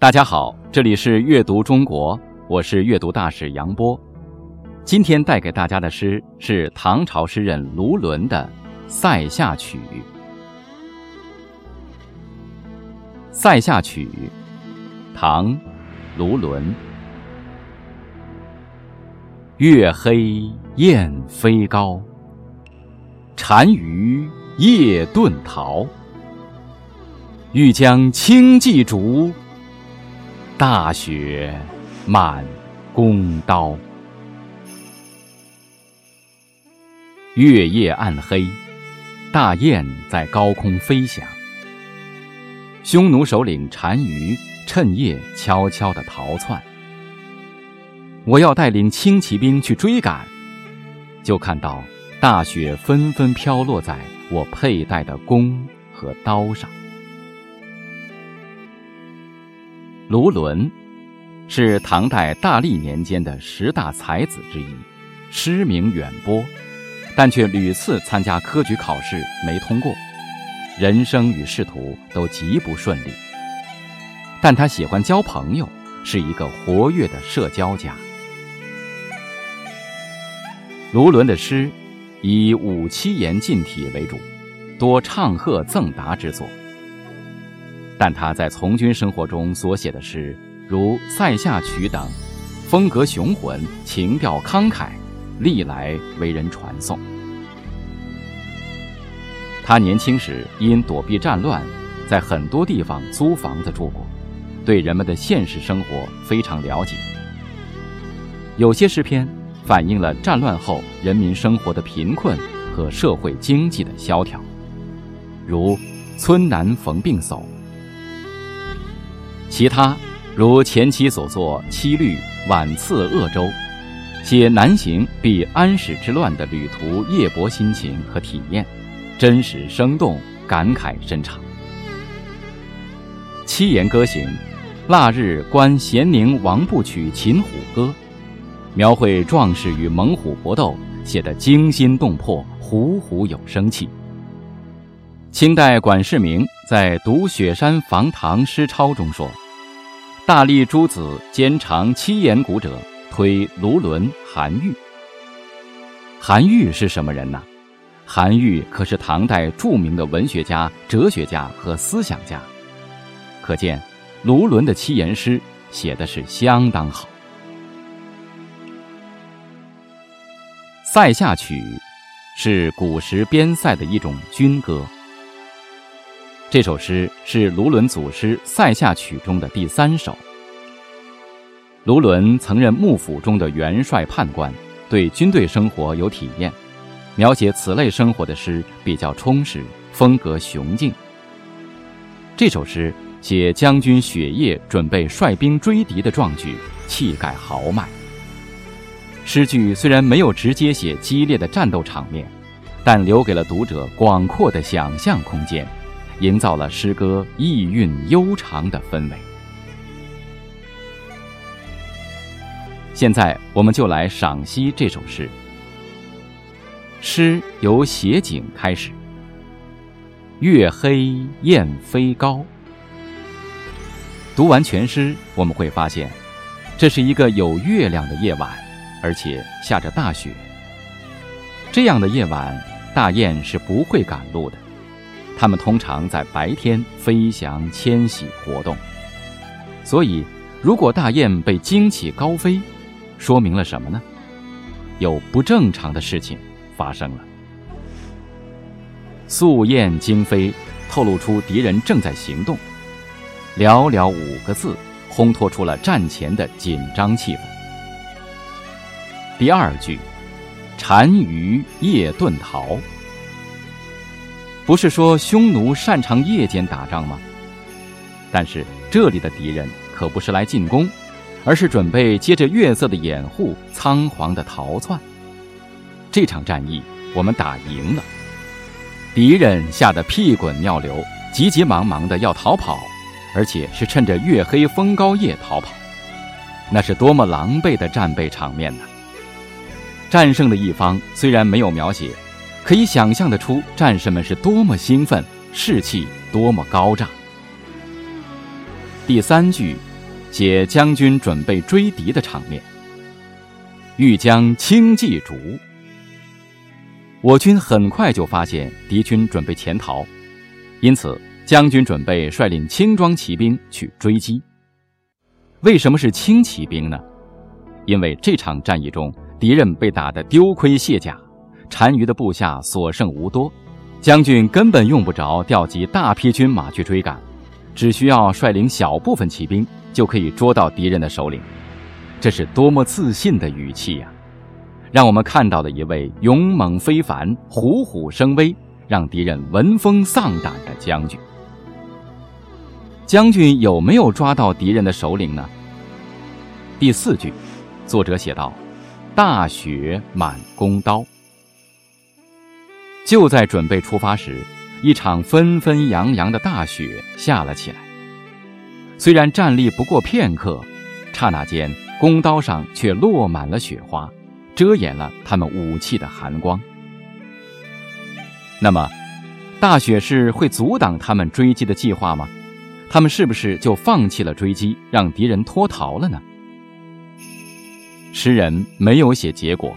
大家好，这里是阅读中国，我是阅读大使杨波。今天带给大家的诗是唐朝诗人卢纶的《塞下曲》。《塞下曲》，唐·卢纶。月黑雁飞高，单于夜遁逃。欲将轻骑逐。大雪满弓刀，月夜暗黑，大雁在高空飞翔。匈奴首领单于趁夜悄悄地逃窜。我要带领轻骑兵去追赶，就看到大雪纷纷飘落在我佩戴的弓和刀上。卢纶是唐代大历年间的十大才子之一，诗名远播，但却屡次参加科举考试没通过，人生与仕途都极不顺利。但他喜欢交朋友，是一个活跃的社交家。卢纶的诗以五七言近体为主，多唱和赠答之作。但他在从军生活中所写的诗，如《塞下曲》等，风格雄浑，情调慷慨，历来为人传颂。他年轻时因躲避战乱，在很多地方租房子住过，对人们的现实生活非常了解。有些诗篇反映了战乱后人民生活的贫困和社会经济的萧条，如《村南逢病叟》。其他如前期所作《七律·晚次鄂州》，写南行避安史之乱的旅途夜泊心情和体验，真实生动，感慨深长。《七言歌行》，腊日观咸宁王部曲秦虎歌，描绘壮士与猛虎搏斗，写得惊心动魄，虎虎有生气。清代管世明在《读雪山房堂诗钞》中说：“大历诸子兼长七言古者，推卢纶、韩愈。”韩愈是什么人呢？韩愈可是唐代著名的文学家、哲学家和思想家。可见，卢纶的七言诗写的是相当好。《塞下曲》是古时边塞的一种军歌。这首诗是卢纶祖诗《塞下曲》中的第三首。卢纶曾任幕府中的元帅判官，对军队生活有体验，描写此类生活的诗比较充实，风格雄劲。这首诗写将军雪夜准备率兵追敌的壮举，气概豪迈。诗句虽然没有直接写激烈的战斗场面，但留给了读者广阔的想象空间。营造了诗歌意蕴悠长的氛围。现在，我们就来赏析这首诗。诗由写景开始：“月黑雁飞高。”读完全诗，我们会发现，这是一个有月亮的夜晚，而且下着大雪。这样的夜晚，大雁是不会赶路的。它们通常在白天飞翔、迁徙、活动，所以如果大雁被惊起高飞，说明了什么呢？有不正常的事情发生了。宿雁惊飞，透露出敌人正在行动。寥寥五个字，烘托出了战前的紧张气氛。第二句，单于夜遁逃。不是说匈奴擅长夜间打仗吗？但是这里的敌人可不是来进攻，而是准备借着月色的掩护，仓皇的逃窜。这场战役我们打赢了，敌人吓得屁滚尿流，急急忙忙的要逃跑，而且是趁着月黑风高夜逃跑，那是多么狼狈的战备场面呢！战胜的一方虽然没有描写。可以想象得出，战士们是多么兴奋，士气多么高涨。第三句写将军准备追敌的场面。欲将轻骑逐，我军很快就发现敌军准备潜逃，因此将军准备率领轻装骑兵去追击。为什么是轻骑兵呢？因为这场战役中，敌人被打得丢盔卸甲，单于的部下所剩无多，将军根本用不着调集大批军马去追赶，只需要率领小部分骑兵就可以捉到敌人的首领。这是多么自信的语气呀！让我们看到了一位勇猛非凡、虎虎生威、让敌人闻风丧胆的将军。将军有没有抓到敌人的首领呢？第四句，作者写道：“大雪满弓刀。”就在准备出发时，一场纷纷扬扬的大雪下了起来。虽然站立不过片刻，刹那间。弓刀上却落满了雪花，遮掩了他们武器的寒光。那么，大雪是会阻挡他们追击的计划吗？他们是不是就放弃了追击，让敌人脱逃了呢？诗人没有写结果，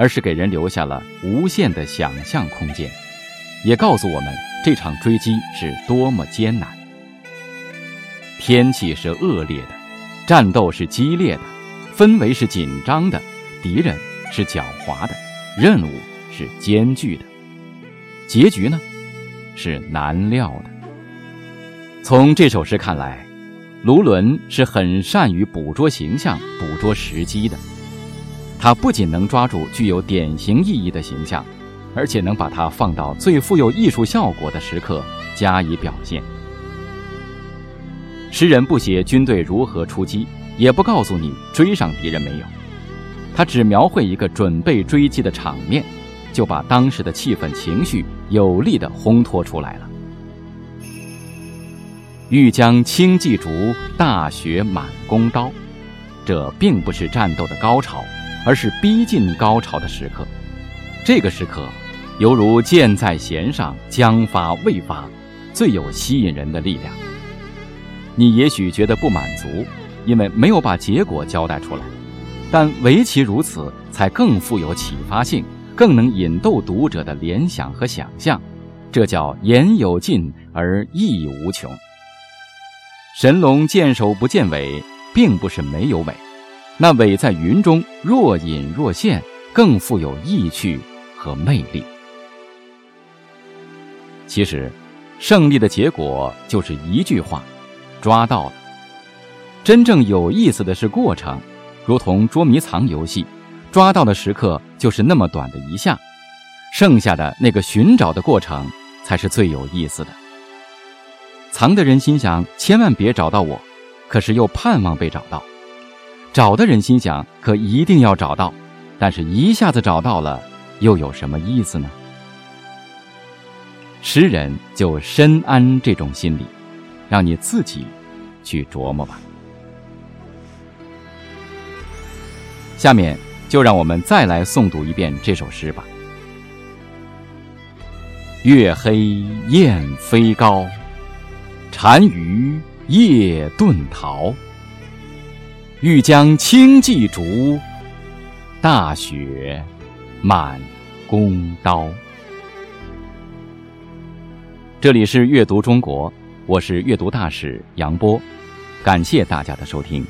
而是给人留下了无限的想象空间，也告诉我们这场追击是多么艰难。天气是恶劣的。战斗是激烈的，氛围是紧张的，敌人是狡猾的，任务是艰巨的，结局呢是难料的。从这首诗看来，卢纶是很善于捕捉形象、捕捉时机的。他不仅能抓住具有典型意义的形象，而且能把它放到最富有艺术效果的时刻加以表现。诗人不写军队如何出击，也不告诉你追上敌人没有，他只描绘一个准备追击的场面，就把当时的气氛情绪有力地烘托出来了。欲将轻骑逐，大雪满弓刀，这并不是战斗的高潮，而是逼近高潮的时刻。这个时刻，犹如箭在弦上，将发未发，最有吸引人的力量。你也许觉得不满足，因为没有把结果交代出来，但唯其如此，才更富有启发性，更能引逗读者的联想和想象。这叫言有尽而意无穷。神龙见首不见尾，并不是没有尾，那尾在云中若隐若现，更富有意趣和魅力。其实，胜利的结果就是一句话。抓到了，真正有意思的是过程，如同捉迷藏游戏，抓到的时刻就是那么短的一下，剩下的那个寻找的过程才是最有意思的。藏的人心想千万别找到我，可是又盼望被找到；找的人心想可一定要找到，但是一下子找到了，又有什么意思呢？诗人就深谙这种心理。让你自己去琢磨吧。下面就让我们再来诵读一遍这首诗吧。月黑雁飞高，单于夜遁逃。欲将轻骑逐，大雪满弓刀。这里是阅读中国。我是阅读大使杨波，感谢大家的收听。